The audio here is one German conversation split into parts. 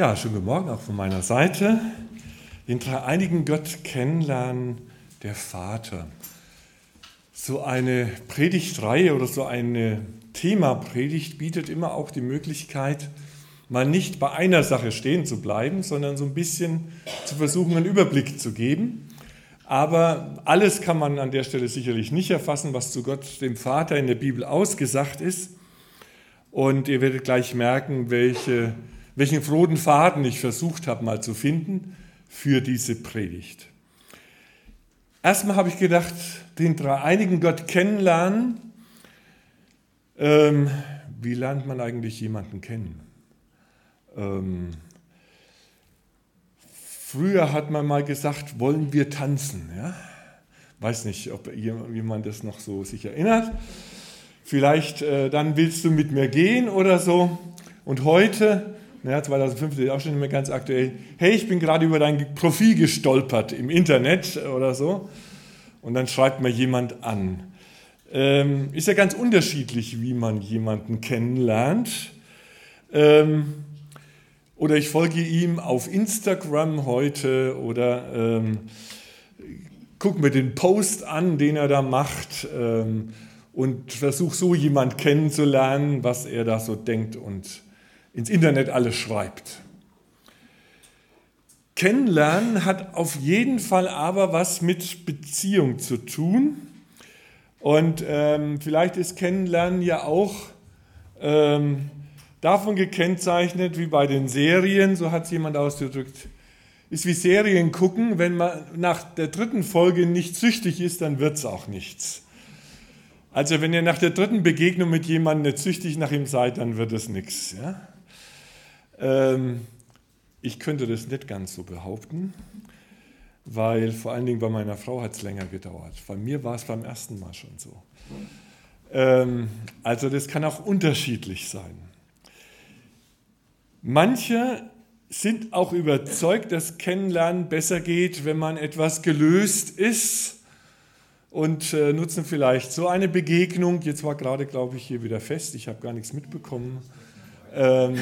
Ja, schönen guten Morgen auch von meiner Seite. Den dreieinigen Gott kennenlernen, der Vater. So eine Predigtreihe oder so eine Themapredigt bietet immer auch die Möglichkeit, mal nicht bei einer Sache stehen zu bleiben, sondern so ein bisschen zu versuchen, einen Überblick zu geben. Aber alles kann man an der Stelle sicherlich nicht erfassen, was zu Gott, dem Vater in der Bibel ausgesagt ist. Und ihr werdet gleich merken, welche welchen roten Faden ich versucht habe mal zu finden für diese Predigt. Erstmal habe ich gedacht, den dreieinigen Gott kennenlernen. Ähm, wie lernt man eigentlich jemanden kennen? Ähm, früher hat man mal gesagt, wollen wir tanzen? Ja? Weiß nicht, ob jemand das noch so sich erinnert. Vielleicht äh, dann willst du mit mir gehen oder so. Und heute ja, 2015 ist auch schon nicht mehr ganz aktuell, hey, ich bin gerade über dein Profil gestolpert im Internet oder so. Und dann schreibt mir jemand an. Ähm, ist ja ganz unterschiedlich, wie man jemanden kennenlernt. Ähm, oder ich folge ihm auf Instagram heute oder ähm, gucke mir den Post an, den er da macht ähm, und versuche so jemand kennenzulernen, was er da so denkt und ins Internet alles schreibt. Kennenlernen hat auf jeden Fall aber was mit Beziehung zu tun. Und ähm, vielleicht ist Kennenlernen ja auch ähm, davon gekennzeichnet, wie bei den Serien, so hat es jemand ausgedrückt, ist wie Serien gucken, wenn man nach der dritten Folge nicht süchtig ist, dann wird es auch nichts. Also wenn ihr nach der dritten Begegnung mit jemandem nicht süchtig nach ihm seid, dann wird es nichts. Ja? Ähm, ich könnte das nicht ganz so behaupten, weil vor allen Dingen bei meiner Frau hat es länger gedauert. Bei mir war es beim ersten Mal schon so. Ähm, also das kann auch unterschiedlich sein. Manche sind auch überzeugt, dass Kennenlernen besser geht, wenn man etwas gelöst ist und äh, nutzen vielleicht so eine Begegnung. Jetzt war gerade, glaube ich, hier wieder fest. Ich habe gar nichts mitbekommen. Ähm,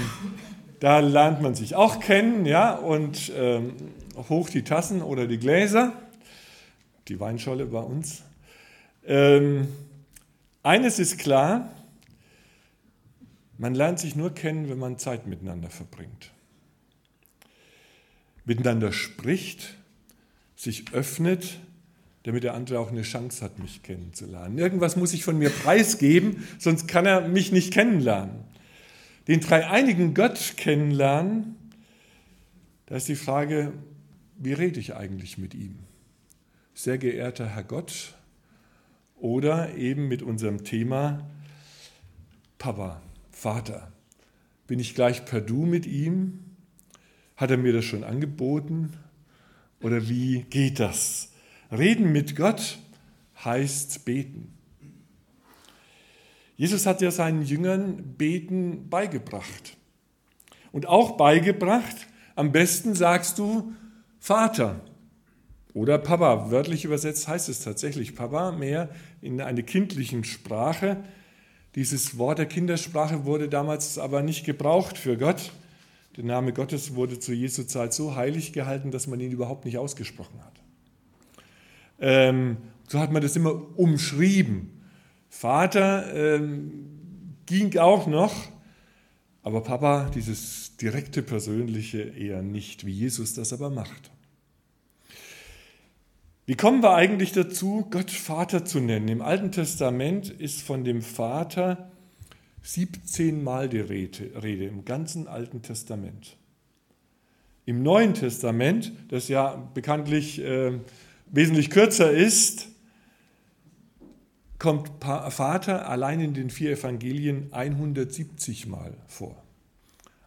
da lernt man sich auch kennen, ja, und ähm, hoch die Tassen oder die Gläser, die Weinscholle bei uns. Ähm, eines ist klar, man lernt sich nur kennen, wenn man Zeit miteinander verbringt. Miteinander spricht, sich öffnet, damit der andere auch eine Chance hat, mich kennenzulernen. Irgendwas muss ich von mir preisgeben, sonst kann er mich nicht kennenlernen den dreieinigen Gott kennenlernen, da ist die Frage, wie rede ich eigentlich mit ihm? Sehr geehrter Herr Gott oder eben mit unserem Thema Papa, Vater. Bin ich gleich per Du mit ihm? Hat er mir das schon angeboten? Oder wie geht das? Reden mit Gott heißt beten. Jesus hat ja seinen Jüngern Beten beigebracht. Und auch beigebracht, am besten sagst du Vater oder Papa. Wörtlich übersetzt heißt es tatsächlich Papa, mehr in einer kindlichen Sprache. Dieses Wort der Kindersprache wurde damals aber nicht gebraucht für Gott. Der Name Gottes wurde zu Jesu Zeit so heilig gehalten, dass man ihn überhaupt nicht ausgesprochen hat. Ähm, so hat man das immer umschrieben. Vater ähm, ging auch noch, aber Papa, dieses direkte Persönliche eher nicht, wie Jesus das aber macht. Wie kommen wir eigentlich dazu, Gott Vater zu nennen? Im Alten Testament ist von dem Vater 17 Mal die Rede, im ganzen Alten Testament. Im Neuen Testament, das ja bekanntlich äh, wesentlich kürzer ist, kommt Vater allein in den vier Evangelien 170 Mal vor.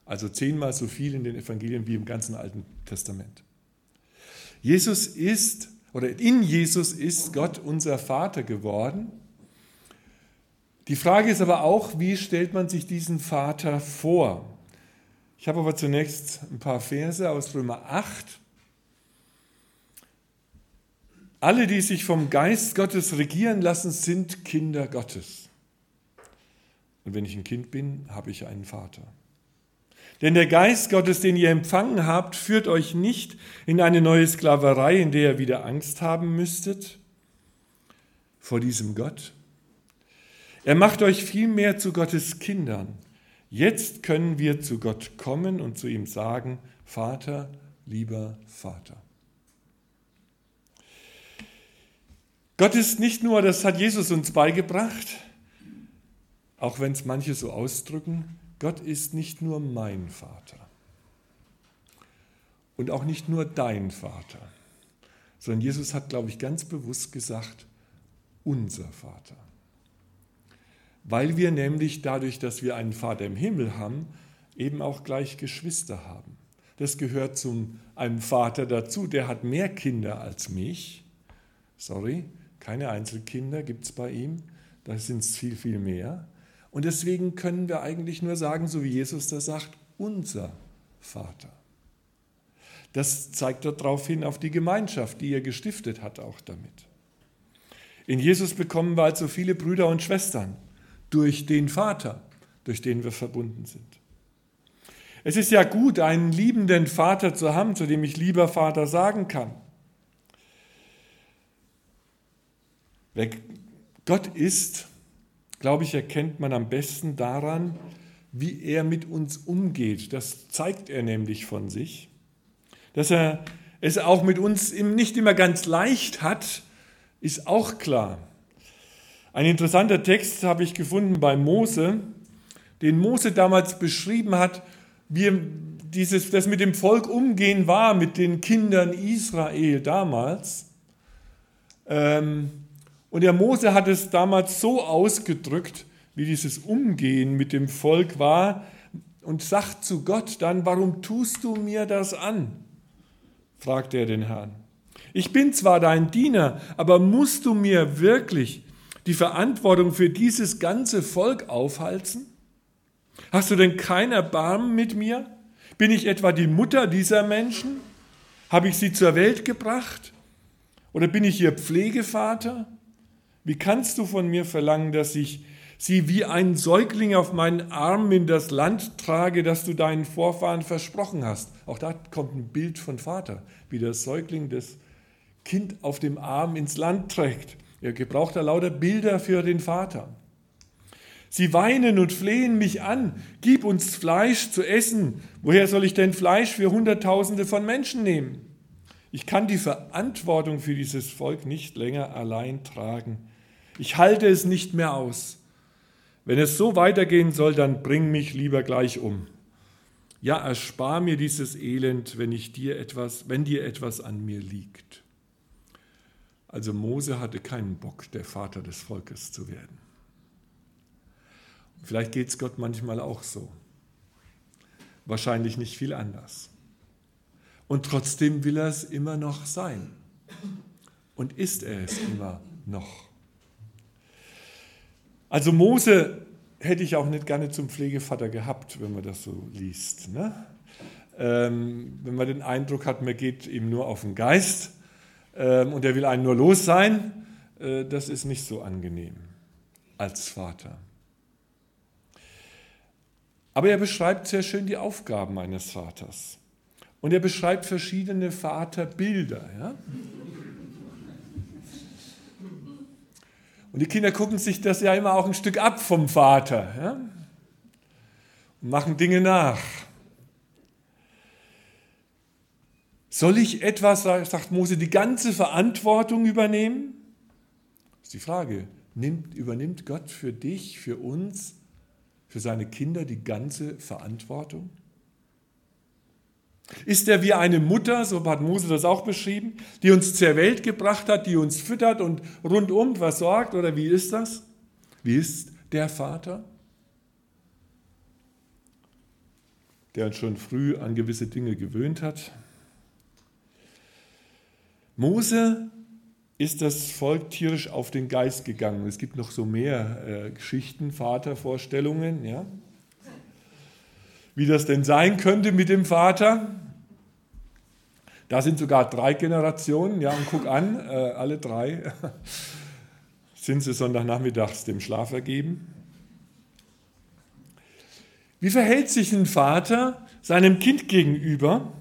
Also zehnmal so viel in den Evangelien wie im ganzen Alten Testament. Jesus ist, oder in Jesus ist Gott unser Vater geworden. Die Frage ist aber auch, wie stellt man sich diesen Vater vor? Ich habe aber zunächst ein paar Verse aus Römer 8 alle, die sich vom Geist Gottes regieren lassen, sind Kinder Gottes. Und wenn ich ein Kind bin, habe ich einen Vater. Denn der Geist Gottes, den ihr empfangen habt, führt euch nicht in eine neue Sklaverei, in der ihr wieder Angst haben müsstet vor diesem Gott. Er macht euch vielmehr zu Gottes Kindern. Jetzt können wir zu Gott kommen und zu ihm sagen, Vater, lieber Vater. Gott ist nicht nur, das hat Jesus uns beigebracht, auch wenn es manche so ausdrücken, Gott ist nicht nur mein Vater und auch nicht nur dein Vater, sondern Jesus hat, glaube ich, ganz bewusst gesagt, unser Vater. Weil wir nämlich dadurch, dass wir einen Vater im Himmel haben, eben auch gleich Geschwister haben. Das gehört zu einem Vater dazu, der hat mehr Kinder als mich. Sorry, keine Einzelkinder gibt es bei ihm, da sind es viel, viel mehr. Und deswegen können wir eigentlich nur sagen, so wie Jesus da sagt, unser Vater. Das zeigt darauf hin auf die Gemeinschaft, die er gestiftet hat, auch damit. In Jesus bekommen wir also viele Brüder und Schwestern durch den Vater, durch den wir verbunden sind. Es ist ja gut, einen liebenden Vater zu haben, zu dem ich lieber Vater sagen kann. Wer Gott ist, glaube ich, erkennt man am besten daran, wie er mit uns umgeht. Das zeigt er nämlich von sich. Dass er es auch mit uns nicht immer ganz leicht hat, ist auch klar. Ein interessanter Text habe ich gefunden bei Mose, den Mose damals beschrieben hat, wie dieses, das mit dem Volk umgehen war, mit den Kindern Israel damals. Ähm, und der Mose hat es damals so ausgedrückt, wie dieses Umgehen mit dem Volk war, und sagt zu Gott dann, warum tust du mir das an? fragt er den Herrn. Ich bin zwar dein Diener, aber musst du mir wirklich die Verantwortung für dieses ganze Volk aufhalten? Hast du denn kein Erbarmen mit mir? Bin ich etwa die Mutter dieser Menschen? Habe ich sie zur Welt gebracht? Oder bin ich ihr Pflegevater? Wie kannst du von mir verlangen, dass ich sie wie ein Säugling auf meinen Arm in das Land trage, das du deinen Vorfahren versprochen hast? Auch da kommt ein Bild von Vater, wie der Säugling das Kind auf dem Arm ins Land trägt. Er gebraucht da lauter Bilder für den Vater. Sie weinen und flehen mich an, gib uns Fleisch zu essen. Woher soll ich denn Fleisch für Hunderttausende von Menschen nehmen? Ich kann die Verantwortung für dieses Volk nicht länger allein tragen. Ich halte es nicht mehr aus. Wenn es so weitergehen soll, dann bring mich lieber gleich um. Ja, erspar mir dieses Elend, wenn ich dir etwas, wenn dir etwas an mir liegt. Also Mose hatte keinen Bock, der Vater des Volkes zu werden. Vielleicht geht es Gott manchmal auch so. Wahrscheinlich nicht viel anders. Und trotzdem will er es immer noch sein. Und ist er es immer noch. Also Mose hätte ich auch nicht gerne zum Pflegevater gehabt, wenn man das so liest. Ne? Ähm, wenn man den Eindruck hat, man geht ihm nur auf den Geist ähm, und er will einen nur los sein, äh, das ist nicht so angenehm als Vater. Aber er beschreibt sehr schön die Aufgaben eines Vaters. Und er beschreibt verschiedene Vaterbilder. Ja? Und die Kinder gucken sich das ja immer auch ein Stück ab vom Vater ja? und machen Dinge nach. Soll ich etwas, sagt Mose, die ganze Verantwortung übernehmen? Das ist die Frage. Nimmt, übernimmt Gott für dich, für uns, für seine Kinder die ganze Verantwortung? Ist er wie eine Mutter, so hat Mose das auch beschrieben, die uns zur Welt gebracht hat, die uns füttert und rundum versorgt? Oder wie ist das? Wie ist der Vater? Der uns schon früh an gewisse Dinge gewöhnt hat. Mose ist das Volk tierisch auf den Geist gegangen. Es gibt noch so mehr äh, Geschichten, Vatervorstellungen, ja. Wie das denn sein könnte mit dem Vater. Da sind sogar drei Generationen, ja, und guck an, äh, alle drei sind sie Sonntagnachmittags dem Schlaf ergeben. Wie verhält sich ein Vater, seinem Kind gegenüber.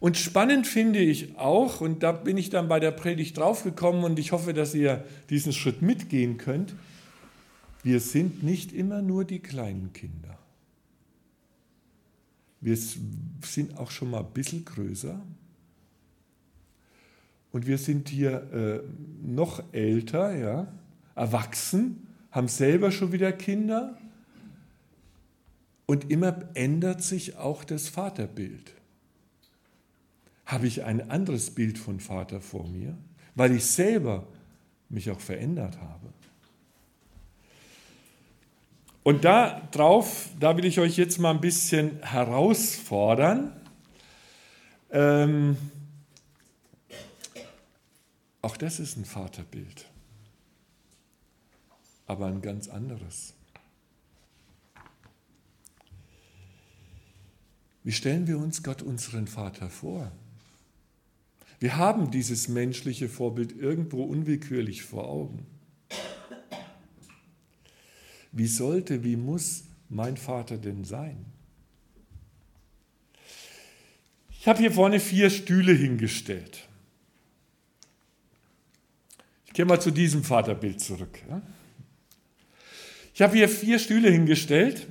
Und spannend finde ich auch, und da bin ich dann bei der Predigt draufgekommen und ich hoffe, dass ihr diesen Schritt mitgehen könnt, wir sind nicht immer nur die kleinen Kinder. Wir sind auch schon mal ein bisschen größer. Und wir sind hier äh, noch älter, ja, erwachsen, haben selber schon wieder Kinder. Und immer ändert sich auch das Vaterbild. Habe ich ein anderes Bild von Vater vor mir, weil ich selber mich auch verändert habe. Und da drauf, da will ich euch jetzt mal ein bisschen herausfordern. Ähm, auch das ist ein Vaterbild, aber ein ganz anderes. Wie stellen wir uns Gott unseren Vater vor? Wir haben dieses menschliche Vorbild irgendwo unwillkürlich vor Augen. Wie sollte, wie muss mein Vater denn sein? Ich habe hier vorne vier Stühle hingestellt. Ich gehe mal zu diesem Vaterbild zurück. Ich habe hier vier Stühle hingestellt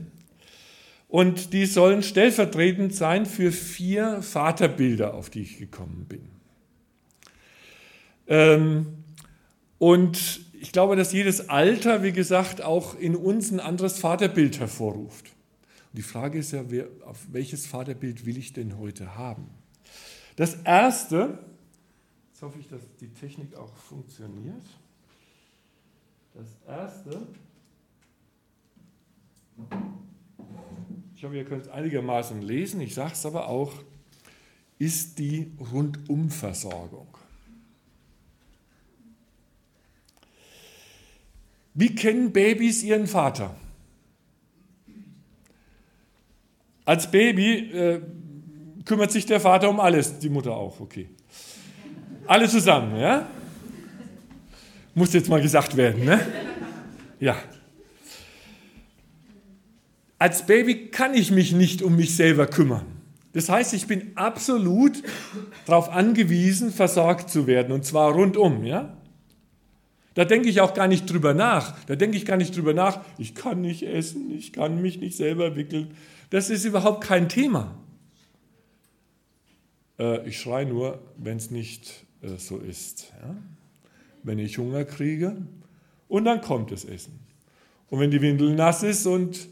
und die sollen stellvertretend sein für vier Vaterbilder, auf die ich gekommen bin. Ähm, und ich glaube, dass jedes Alter, wie gesagt, auch in uns ein anderes Vaterbild hervorruft. Und die Frage ist ja, wer, auf welches Vaterbild will ich denn heute haben? Das erste, jetzt hoffe ich, dass die Technik auch funktioniert. Das erste, ich hoffe, ihr könnt es einigermaßen lesen, ich sage es aber auch, ist die Rundumversorgung. Wie kennen Babys ihren Vater? Als Baby äh, kümmert sich der Vater um alles, die Mutter auch, okay. Alle zusammen, ja? Muss jetzt mal gesagt werden, ne? Ja. Als Baby kann ich mich nicht um mich selber kümmern. Das heißt, ich bin absolut darauf angewiesen, versorgt zu werden, und zwar rundum, ja? Da denke ich auch gar nicht drüber nach. Da denke ich gar nicht drüber nach, ich kann nicht essen, ich kann mich nicht selber wickeln. Das ist überhaupt kein Thema. Äh, ich schreie nur, wenn es nicht äh, so ist. Ja? Wenn ich Hunger kriege und dann kommt das Essen. Und wenn die Windel nass ist und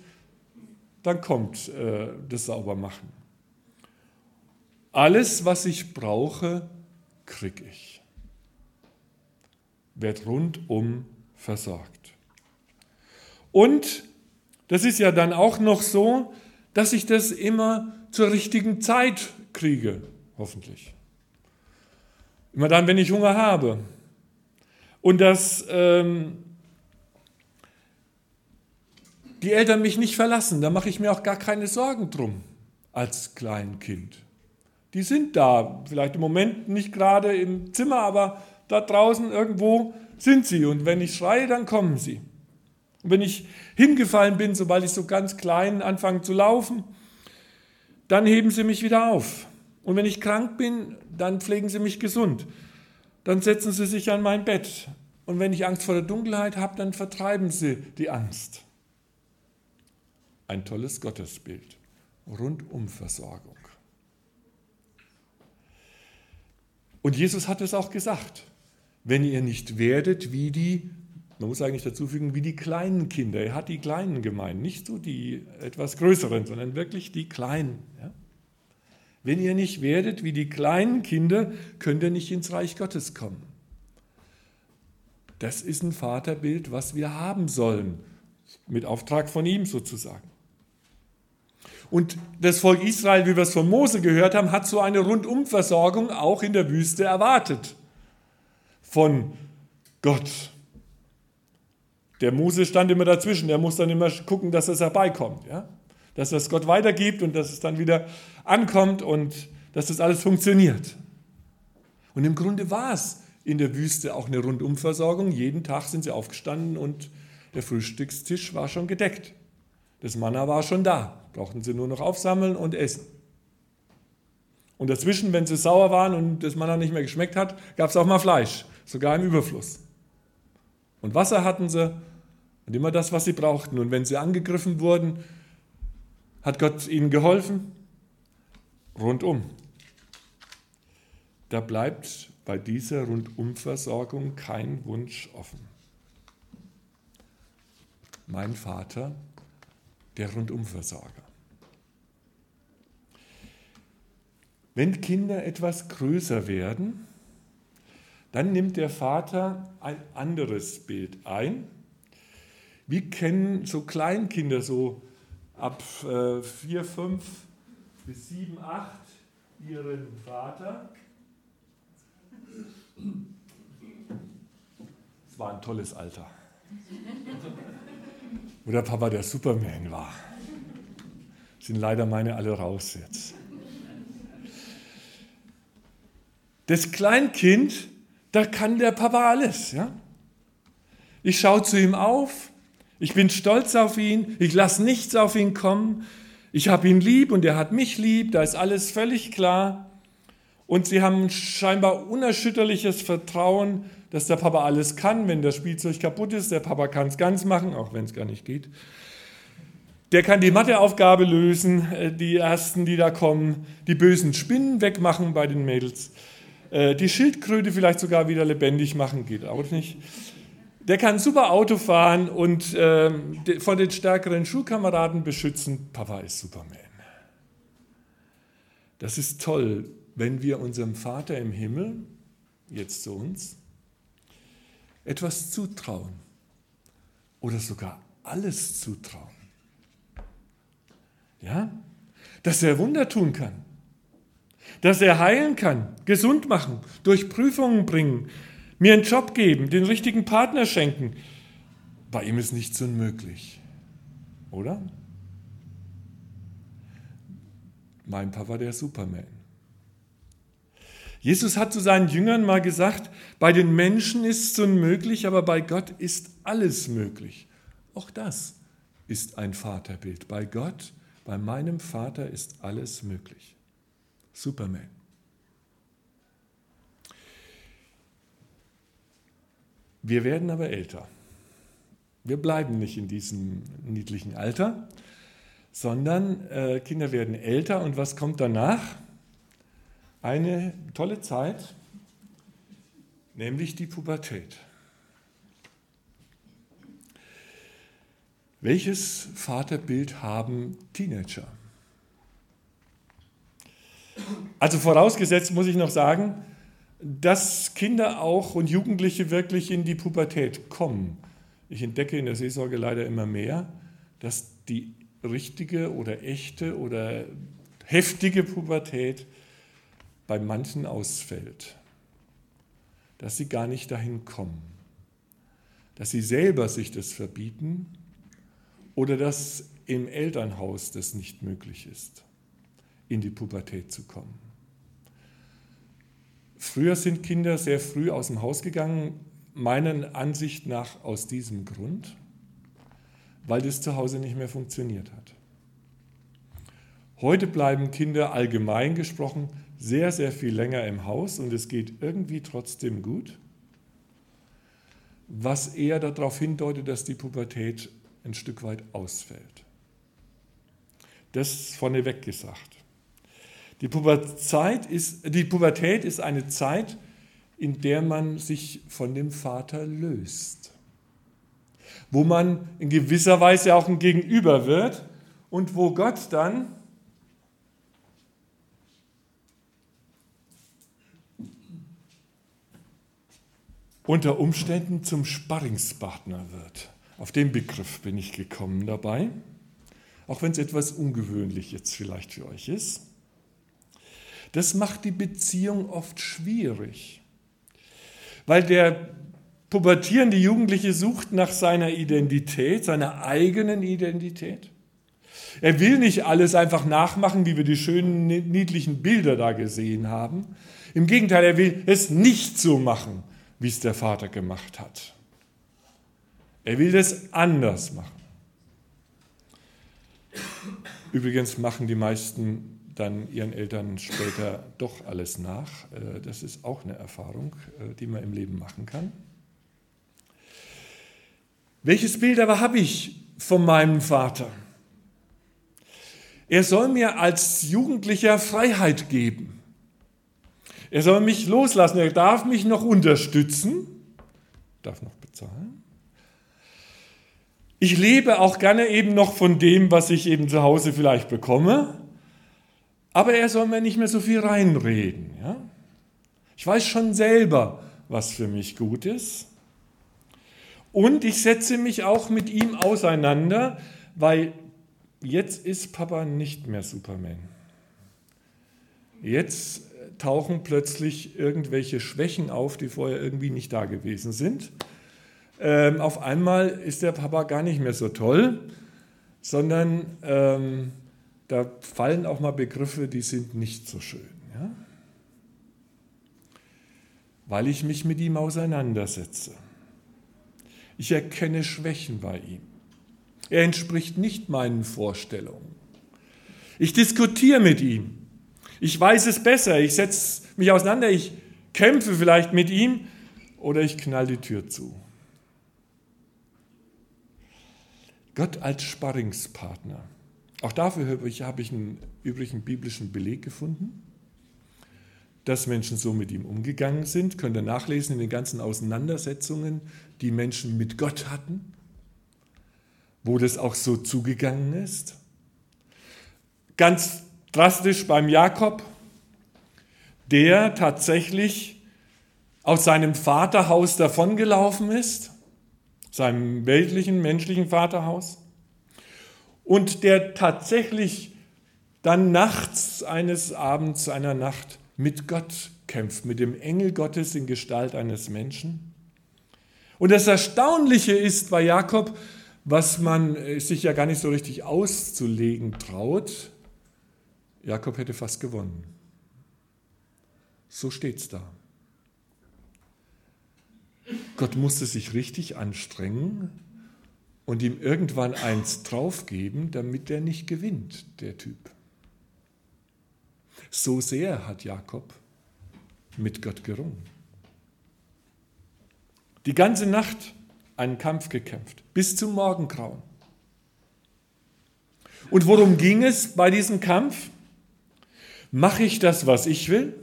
dann kommt äh, das Saubermachen. Alles, was ich brauche, kriege ich wird rundum versorgt. Und das ist ja dann auch noch so, dass ich das immer zur richtigen Zeit kriege, hoffentlich. Immer dann, wenn ich Hunger habe. Und dass ähm, die Eltern mich nicht verlassen, da mache ich mir auch gar keine Sorgen drum als Kleinkind. Die sind da, vielleicht im Moment nicht gerade im Zimmer, aber da draußen irgendwo sind sie. Und wenn ich schreie, dann kommen sie. Und wenn ich hingefallen bin, sobald ich so ganz klein anfange zu laufen, dann heben sie mich wieder auf. Und wenn ich krank bin, dann pflegen sie mich gesund. Dann setzen sie sich an mein Bett. Und wenn ich Angst vor der Dunkelheit habe, dann vertreiben sie die Angst. Ein tolles Gottesbild. Rundumversorgung. Und Jesus hat es auch gesagt wenn ihr nicht werdet wie die, man muss eigentlich dazu fügen, wie die kleinen Kinder. Er hat die Kleinen gemeint, nicht so die etwas Größeren, sondern wirklich die Kleinen. Ja? Wenn ihr nicht werdet wie die kleinen Kinder, könnt ihr nicht ins Reich Gottes kommen. Das ist ein Vaterbild, was wir haben sollen, mit Auftrag von ihm sozusagen. Und das Volk Israel, wie wir es von Mose gehört haben, hat so eine Rundumversorgung auch in der Wüste erwartet von Gott. Der Mose stand immer dazwischen, der muss dann immer gucken, dass es herbeikommt, ja? dass es Gott weitergibt und dass es dann wieder ankommt und dass das alles funktioniert. Und im Grunde war es in der Wüste auch eine Rundumversorgung. Jeden Tag sind sie aufgestanden und der Frühstückstisch war schon gedeckt. Das Manna war schon da, brauchten sie nur noch aufsammeln und essen. Und dazwischen, wenn sie sauer waren und das Manna nicht mehr geschmeckt hat, gab es auch mal Fleisch, sogar im Überfluss. Und Wasser hatten sie und immer das, was sie brauchten. Und wenn sie angegriffen wurden, hat Gott ihnen geholfen? Rundum. Da bleibt bei dieser Rundumversorgung kein Wunsch offen. Mein Vater, der Rundumversorger. Wenn Kinder etwas größer werden, dann nimmt der Vater ein anderes Bild ein. Wie kennen so Kleinkinder so ab äh, 4, 5 bis 7, 8 ihren Vater? Es war ein tolles Alter. Wo der Papa der Superman war. Sind leider meine alle raus jetzt. Das Kleinkind, da kann der Papa alles. Ja? Ich schaue zu ihm auf, ich bin stolz auf ihn, ich lasse nichts auf ihn kommen, ich habe ihn lieb und er hat mich lieb, da ist alles völlig klar. Und sie haben scheinbar unerschütterliches Vertrauen, dass der Papa alles kann. Wenn das Spielzeug kaputt ist, der Papa kann es ganz machen, auch wenn es gar nicht geht. Der kann die Matheaufgabe lösen, äh, die ersten, die da kommen, die bösen Spinnen wegmachen bei den Mädels. Äh, die Schildkröte vielleicht sogar wieder lebendig machen, geht auch nicht. Der kann super Auto fahren und äh, von den stärkeren Schulkameraden beschützen. Papa ist Superman. Das ist toll, wenn wir unserem Vater im Himmel, jetzt zu uns, etwas zutrauen oder sogar alles zutrauen. Ja? Dass er Wunder tun kann dass er heilen kann, gesund machen, durch Prüfungen bringen, mir einen Job geben, den richtigen Partner schenken. Bei ihm ist nichts unmöglich, oder? Mein Papa der Superman. Jesus hat zu seinen Jüngern mal gesagt, bei den Menschen ist es unmöglich, aber bei Gott ist alles möglich. Auch das ist ein Vaterbild. Bei Gott, bei meinem Vater ist alles möglich. Superman. Wir werden aber älter. Wir bleiben nicht in diesem niedlichen Alter, sondern äh, Kinder werden älter und was kommt danach? Eine tolle Zeit, nämlich die Pubertät. Welches Vaterbild haben Teenager? Also vorausgesetzt muss ich noch sagen, dass Kinder auch und Jugendliche wirklich in die Pubertät kommen. Ich entdecke in der Seelsorge leider immer mehr, dass die richtige oder echte oder heftige Pubertät bei manchen ausfällt. Dass sie gar nicht dahin kommen. Dass sie selber sich das verbieten oder dass im Elternhaus das nicht möglich ist in die Pubertät zu kommen. Früher sind Kinder sehr früh aus dem Haus gegangen, meiner Ansicht nach aus diesem Grund, weil das zu Hause nicht mehr funktioniert hat. Heute bleiben Kinder allgemein gesprochen sehr, sehr viel länger im Haus und es geht irgendwie trotzdem gut, was eher darauf hindeutet, dass die Pubertät ein Stück weit ausfällt. Das vorneweg gesagt. Die Pubertät ist, die Pubertät ist eine Zeit, in der man sich von dem Vater löst, wo man in gewisser Weise auch ein Gegenüber wird und wo Gott dann unter Umständen zum Sparringspartner wird. Auf den Begriff bin ich gekommen dabei, auch wenn es etwas ungewöhnlich jetzt vielleicht für euch ist. Das macht die Beziehung oft schwierig, weil der pubertierende Jugendliche sucht nach seiner Identität, seiner eigenen Identität. Er will nicht alles einfach nachmachen, wie wir die schönen, niedlichen Bilder da gesehen haben. Im Gegenteil, er will es nicht so machen, wie es der Vater gemacht hat. Er will es anders machen. Übrigens machen die meisten dann ihren Eltern später doch alles nach. Äh, das ist auch eine Erfahrung, äh, die man im Leben machen kann. Welches Bild aber habe ich von meinem Vater? Er soll mir als Jugendlicher Freiheit geben. Er soll mich loslassen. Er darf mich noch unterstützen, darf noch bezahlen. Ich lebe auch gerne eben noch von dem, was ich eben zu Hause vielleicht bekomme. Aber er soll mir nicht mehr so viel reinreden. Ja? Ich weiß schon selber, was für mich gut ist. Und ich setze mich auch mit ihm auseinander, weil jetzt ist Papa nicht mehr Superman. Jetzt tauchen plötzlich irgendwelche Schwächen auf, die vorher irgendwie nicht da gewesen sind. Ähm, auf einmal ist der Papa gar nicht mehr so toll, sondern ähm, da fallen auch mal Begriffe, die sind nicht so schön. Ja? Weil ich mich mit ihm auseinandersetze. Ich erkenne Schwächen bei ihm. Er entspricht nicht meinen Vorstellungen. Ich diskutiere mit ihm. Ich weiß es besser. Ich setze mich auseinander. Ich kämpfe vielleicht mit ihm oder ich knall die Tür zu. Gott als Sparringspartner. Auch dafür habe ich, einen übrigen biblischen Beleg gefunden, dass Menschen so mit ihm umgegangen sind. Könnt ihr nachlesen in den ganzen Auseinandersetzungen, die Menschen mit Gott hatten, wo das auch so zugegangen ist. Ganz drastisch beim Jakob, der tatsächlich aus seinem Vaterhaus davongelaufen ist, seinem weltlichen, menschlichen Vaterhaus, und der tatsächlich dann nachts eines Abends, einer Nacht mit Gott kämpft, mit dem Engel Gottes in Gestalt eines Menschen. Und das Erstaunliche ist bei Jakob, was man äh, sich ja gar nicht so richtig auszulegen traut, Jakob hätte fast gewonnen. So steht es da. Gott musste sich richtig anstrengen und ihm irgendwann eins draufgeben, damit er nicht gewinnt, der Typ. So sehr hat Jakob mit Gott gerungen die ganze Nacht einen Kampf gekämpft, bis zum Morgengrauen. Und worum ging es bei diesem Kampf? Mache ich das, was ich will?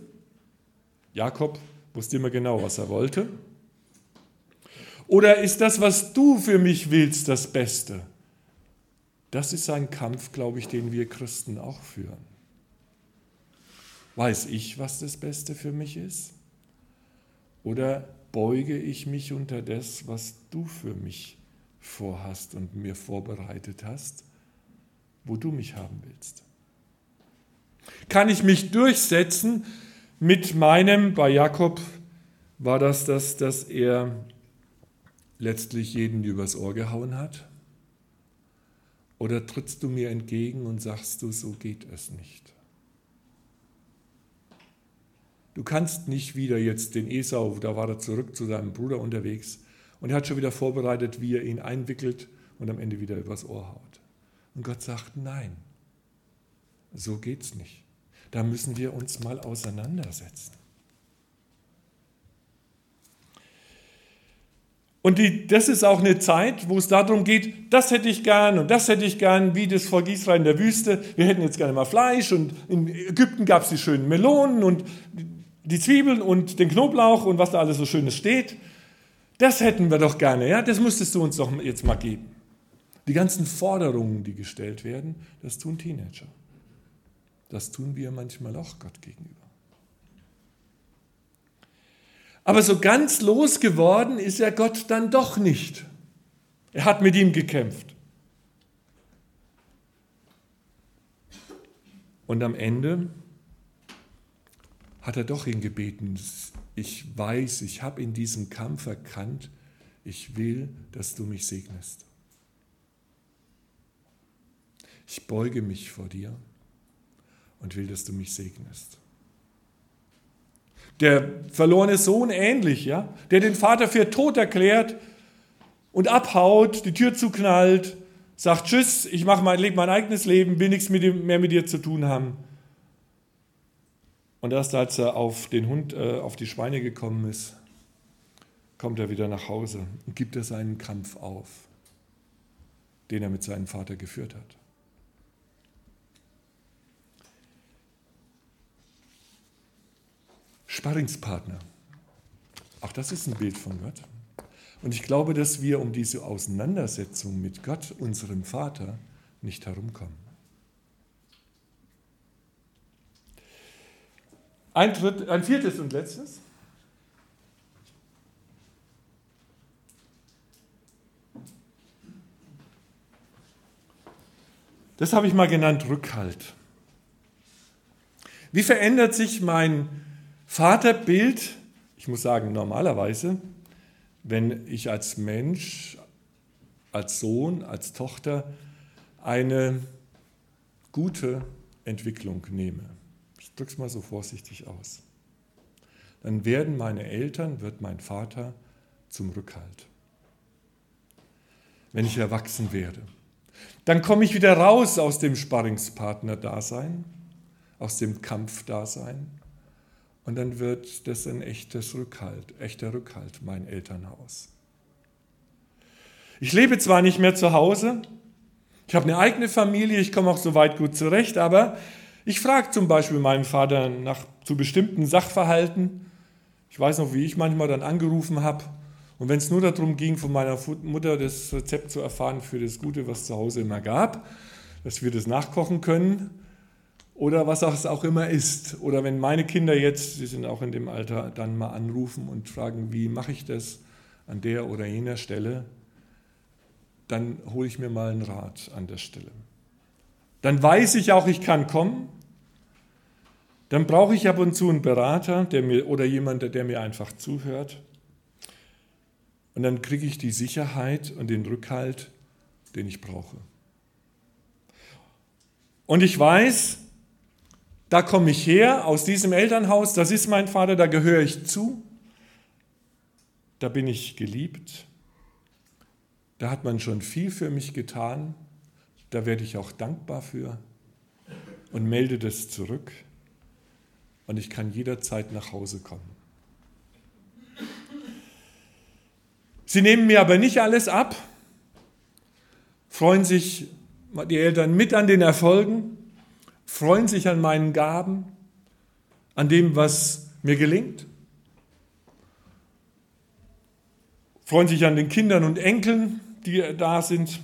Jakob wusste immer genau, was er wollte. Oder ist das, was du für mich willst, das Beste? Das ist ein Kampf, glaube ich, den wir Christen auch führen. Weiß ich, was das Beste für mich ist? Oder beuge ich mich unter das, was du für mich vorhast und mir vorbereitet hast, wo du mich haben willst. Kann ich mich durchsetzen mit meinem, bei Jakob war das das, dass er letztlich jeden übers Ohr gehauen hat? Oder trittst du mir entgegen und sagst du, so geht es nicht? Du kannst nicht wieder jetzt den Esau, da war er zurück zu seinem Bruder unterwegs und er hat schon wieder vorbereitet, wie er ihn einwickelt und am Ende wieder übers Ohr haut. Und Gott sagt, nein, so geht's nicht. Da müssen wir uns mal auseinandersetzen. Und die, das ist auch eine Zeit, wo es darum geht, das hätte ich gern und das hätte ich gern, wie das Volk Israel in der Wüste. Wir hätten jetzt gerne mal Fleisch und in Ägypten gab es die schönen Melonen und die Zwiebeln und den Knoblauch und was da alles so Schönes steht, das hätten wir doch gerne, ja, das müsstest du uns doch jetzt mal geben. Die ganzen Forderungen, die gestellt werden, das tun Teenager. Das tun wir manchmal auch Gott gegenüber. Aber so ganz losgeworden ist er Gott dann doch nicht. Er hat mit ihm gekämpft. Und am Ende hat er doch ihn gebeten, ich weiß, ich habe in diesem Kampf erkannt, ich will, dass du mich segnest. Ich beuge mich vor dir und will, dass du mich segnest. Der verlorene Sohn ähnlich, ja, der den Vater für tot erklärt und abhaut, die Tür zuknallt sagt Tschüss, ich mache mein, mein eigenes Leben, will nichts mehr mit dir zu tun haben. Und erst als er auf den Hund, äh, auf die Schweine gekommen ist, kommt er wieder nach Hause und gibt er seinen Kampf auf, den er mit seinem Vater geführt hat. Sparringspartner. Auch das ist ein Bild von Gott. Und ich glaube, dass wir um diese Auseinandersetzung mit Gott, unserem Vater, nicht herumkommen. Ein, dritt, ein viertes und letztes. Das habe ich mal genannt Rückhalt. Wie verändert sich mein Vaterbild, ich muss sagen normalerweise, wenn ich als Mensch, als Sohn, als Tochter eine gute Entwicklung nehme. Ich drücke es mal so vorsichtig aus. Dann werden meine Eltern, wird mein Vater zum Rückhalt. Wenn ich erwachsen werde. Dann komme ich wieder raus aus dem Sparringspartner-Dasein, aus dem Kampfdasein. Und dann wird das ein echtes Rückhalt, echter Rückhalt, mein Elternhaus. Ich lebe zwar nicht mehr zu Hause, ich habe eine eigene Familie, ich komme auch soweit gut zurecht, aber ich frage zum Beispiel meinen Vater nach zu bestimmten Sachverhalten. Ich weiß noch, wie ich manchmal dann angerufen habe und wenn es nur darum ging, von meiner Mutter das Rezept zu erfahren für das Gute, was zu Hause immer gab, dass wir das nachkochen können oder was es auch immer ist. Oder wenn meine Kinder jetzt, sie sind auch in dem Alter, dann mal anrufen und fragen, wie mache ich das an der oder jener Stelle, dann hole ich mir mal einen Rat an der Stelle. Dann weiß ich auch, ich kann kommen. Dann brauche ich ab und zu einen Berater der mir, oder jemanden, der mir einfach zuhört. Und dann kriege ich die Sicherheit und den Rückhalt, den ich brauche. Und ich weiß, da komme ich her, aus diesem Elternhaus, das ist mein Vater, da gehöre ich zu, da bin ich geliebt, da hat man schon viel für mich getan, da werde ich auch dankbar für und melde das zurück. Und ich kann jederzeit nach Hause kommen. Sie nehmen mir aber nicht alles ab, freuen sich die Eltern mit an den Erfolgen, freuen sich an meinen Gaben, an dem, was mir gelingt, freuen sich an den Kindern und Enkeln, die da sind.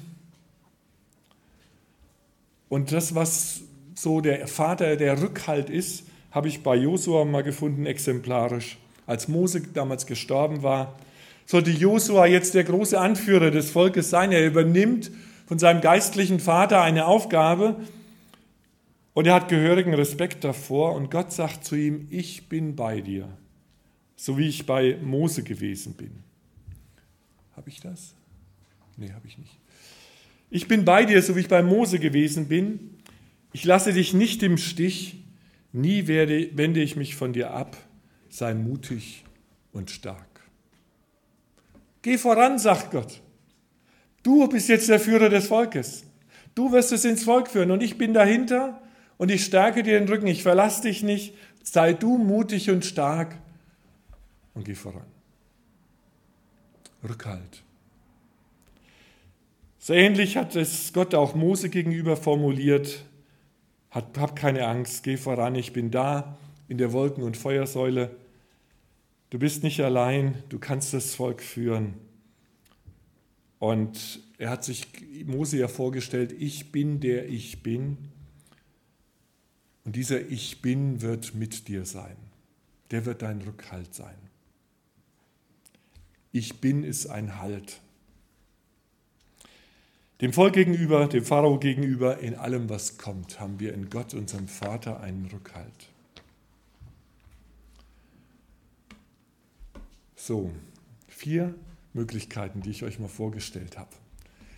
Und das, was so der Vater, der Rückhalt ist, habe ich bei Josua mal gefunden, exemplarisch. Als Mose damals gestorben war, sollte Josua jetzt der große Anführer des Volkes sein. Er übernimmt von seinem geistlichen Vater eine Aufgabe und er hat gehörigen Respekt davor und Gott sagt zu ihm, ich bin bei dir, so wie ich bei Mose gewesen bin. Habe ich das? Nee, habe ich nicht. Ich bin bei dir, so wie ich bei Mose gewesen bin. Ich lasse dich nicht im Stich. Nie werde, wende ich mich von dir ab. Sei mutig und stark. Geh voran, sagt Gott. Du bist jetzt der Führer des Volkes. Du wirst es ins Volk führen und ich bin dahinter und ich stärke dir den Rücken. Ich verlasse dich nicht. Sei du mutig und stark und geh voran. Rückhalt. So ähnlich hat es Gott auch Mose gegenüber formuliert. Hab keine Angst, geh voran, ich bin da in der Wolken- und Feuersäule. Du bist nicht allein, du kannst das Volk führen. Und er hat sich Mose ja vorgestellt, ich bin der ich bin. Und dieser Ich bin wird mit dir sein. Der wird dein Rückhalt sein. Ich bin ist ein Halt. Dem Volk gegenüber, dem Pharao gegenüber, in allem, was kommt, haben wir in Gott, unserem Vater, einen Rückhalt. So, vier Möglichkeiten, die ich euch mal vorgestellt habe.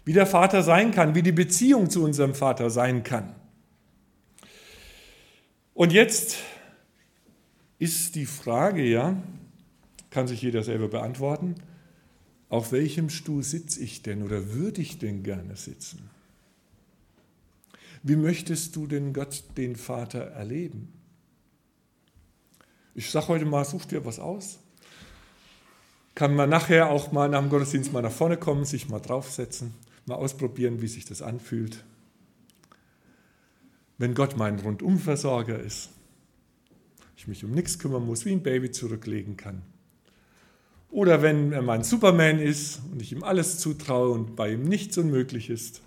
Wie der Vater sein kann, wie die Beziehung zu unserem Vater sein kann. Und jetzt ist die Frage ja, kann sich jeder selber beantworten, auf welchem Stuhl sitze ich denn oder würde ich denn gerne sitzen? Wie möchtest du denn Gott, den Vater, erleben? Ich sage heute mal, such dir was aus. Kann man nachher auch mal nach dem Gottesdienst mal nach vorne kommen, sich mal draufsetzen, mal ausprobieren, wie sich das anfühlt. Wenn Gott mein Rundumversorger ist, ich mich um nichts kümmern muss, wie ein Baby zurücklegen kann. Oder wenn er mein Superman ist und ich ihm alles zutraue und bei ihm nichts unmöglich ist.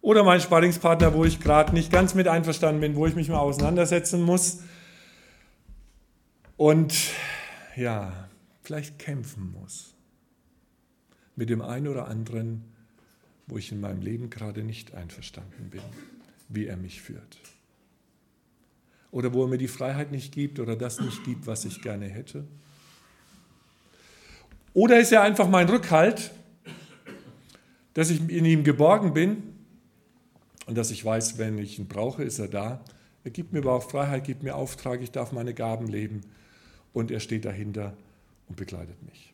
Oder mein Sparringspartner, wo ich gerade nicht ganz mit einverstanden bin, wo ich mich mal auseinandersetzen muss. Und ja, vielleicht kämpfen muss. Mit dem einen oder anderen, wo ich in meinem Leben gerade nicht einverstanden bin, wie er mich führt. Oder wo er mir die Freiheit nicht gibt oder das nicht gibt, was ich gerne hätte. Oder ist er einfach mein Rückhalt, dass ich in ihm geborgen bin und dass ich weiß, wenn ich ihn brauche, ist er da. Er gibt mir aber auch Freiheit, gibt mir Auftrag, ich darf meine Gaben leben und er steht dahinter und begleitet mich.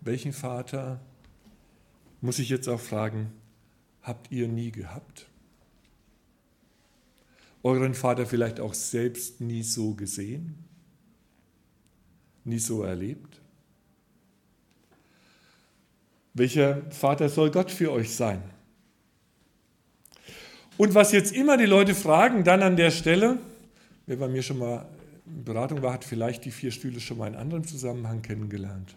Welchen Vater, muss ich jetzt auch fragen, habt ihr nie gehabt? Euren Vater vielleicht auch selbst nie so gesehen? nie so erlebt? Welcher Vater soll Gott für euch sein? Und was jetzt immer die Leute fragen, dann an der Stelle, wer bei mir schon mal in Beratung war, hat vielleicht die vier Stühle schon mal in anderem Zusammenhang kennengelernt.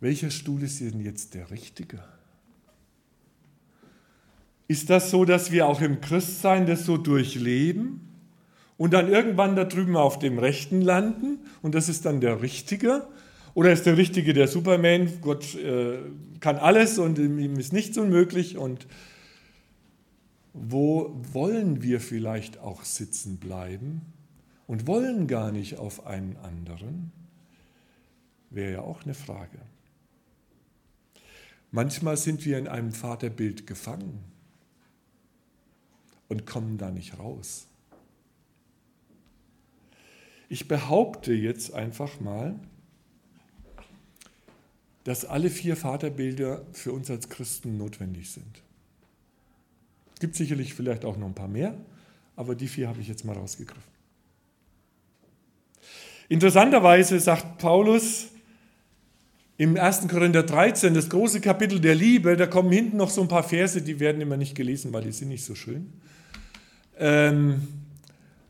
Welcher Stuhl ist denn jetzt der richtige? Ist das so, dass wir auch im Christsein das so durchleben? und dann irgendwann da drüben auf dem Rechten landen und das ist dann der Richtige? Oder ist der Richtige der Superman? Gott äh, kann alles und ihm ist nichts unmöglich. Und wo wollen wir vielleicht auch sitzen bleiben und wollen gar nicht auf einen anderen? Wäre ja auch eine Frage. Manchmal sind wir in einem Vaterbild gefangen und kommen da nicht raus. Ich behaupte jetzt einfach mal, dass alle vier Vaterbilder für uns als Christen notwendig sind. Es gibt sicherlich vielleicht auch noch ein paar mehr, aber die vier habe ich jetzt mal rausgegriffen. Interessanterweise sagt Paulus im 1. Korinther 13, das große Kapitel der Liebe, da kommen hinten noch so ein paar Verse, die werden immer nicht gelesen, weil die sind nicht so schön. Ähm,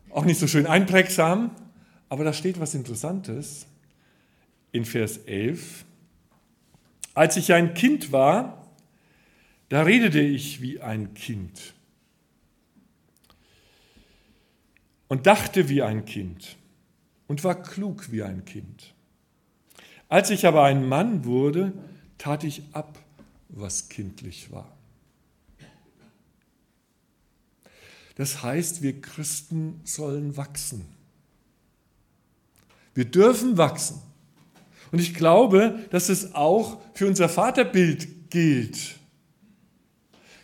auch nicht so schön einprägsam. Aber da steht was Interessantes in Vers 11. Als ich ein Kind war, da redete ich wie ein Kind und dachte wie ein Kind und war klug wie ein Kind. Als ich aber ein Mann wurde, tat ich ab, was kindlich war. Das heißt, wir Christen sollen wachsen. Wir dürfen wachsen. Und ich glaube, dass es auch für unser Vaterbild gilt,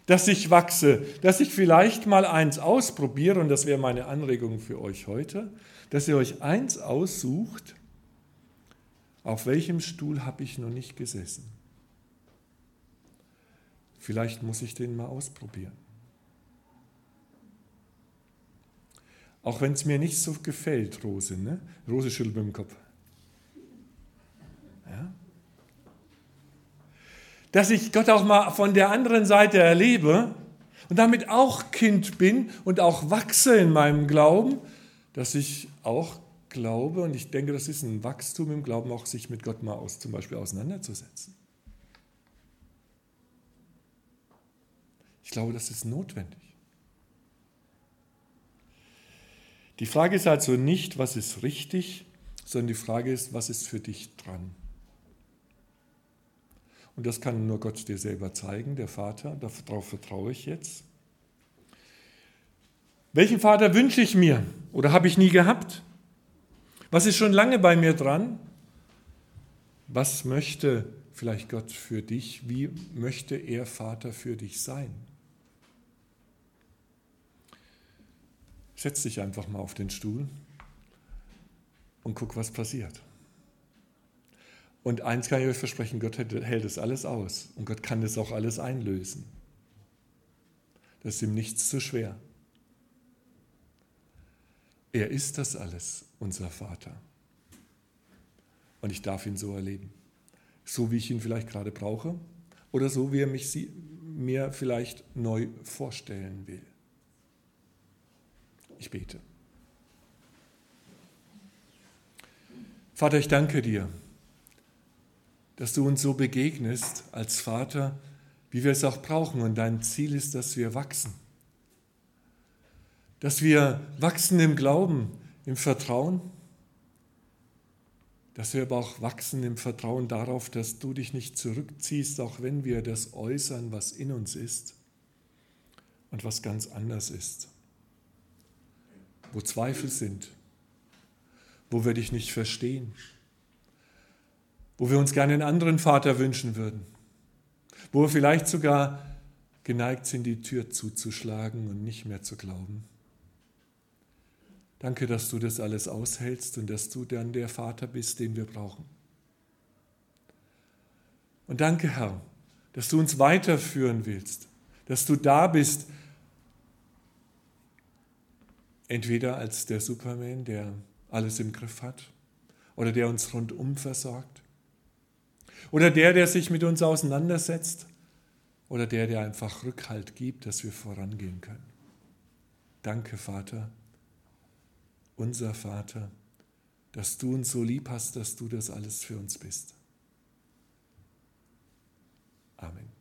dass ich wachse, dass ich vielleicht mal eins ausprobiere, und das wäre meine Anregung für euch heute, dass ihr euch eins aussucht, auf welchem Stuhl habe ich noch nicht gesessen. Vielleicht muss ich den mal ausprobieren. Auch wenn es mir nicht so gefällt, Rose. Ne? Rose schüttelt mit dem Kopf. Ja? Dass ich Gott auch mal von der anderen Seite erlebe und damit auch Kind bin und auch wachse in meinem Glauben, dass ich auch glaube, und ich denke, das ist ein Wachstum im Glauben, auch sich mit Gott mal aus, zum Beispiel auseinanderzusetzen. Ich glaube, das ist notwendig. Die Frage ist also nicht, was ist richtig, sondern die Frage ist, was ist für dich dran? Und das kann nur Gott dir selber zeigen, der Vater, darauf vertraue ich jetzt. Welchen Vater wünsche ich mir oder habe ich nie gehabt? Was ist schon lange bei mir dran? Was möchte vielleicht Gott für dich? Wie möchte er Vater für dich sein? Setz dich einfach mal auf den Stuhl und guck, was passiert. Und eins kann ich euch versprechen, Gott hält das alles aus und Gott kann das auch alles einlösen. Das ist ihm nichts zu schwer. Er ist das alles, unser Vater. Und ich darf ihn so erleben. So wie ich ihn vielleicht gerade brauche oder so wie er mich mir vielleicht neu vorstellen will. Ich bete. Vater, ich danke dir, dass du uns so begegnest als Vater, wie wir es auch brauchen. Und dein Ziel ist, dass wir wachsen. Dass wir wachsen im Glauben, im Vertrauen. Dass wir aber auch wachsen im Vertrauen darauf, dass du dich nicht zurückziehst, auch wenn wir das äußern, was in uns ist und was ganz anders ist. Wo Zweifel sind, wo wir dich nicht verstehen, wo wir uns gerne einen anderen Vater wünschen würden, wo wir vielleicht sogar geneigt sind, die Tür zuzuschlagen und nicht mehr zu glauben. Danke, dass du das alles aushältst und dass du dann der Vater bist, den wir brauchen. Und danke, Herr, dass du uns weiterführen willst, dass du da bist, Entweder als der Superman, der alles im Griff hat, oder der uns rundum versorgt, oder der, der sich mit uns auseinandersetzt, oder der, der einfach Rückhalt gibt, dass wir vorangehen können. Danke, Vater, unser Vater, dass du uns so lieb hast, dass du das alles für uns bist. Amen.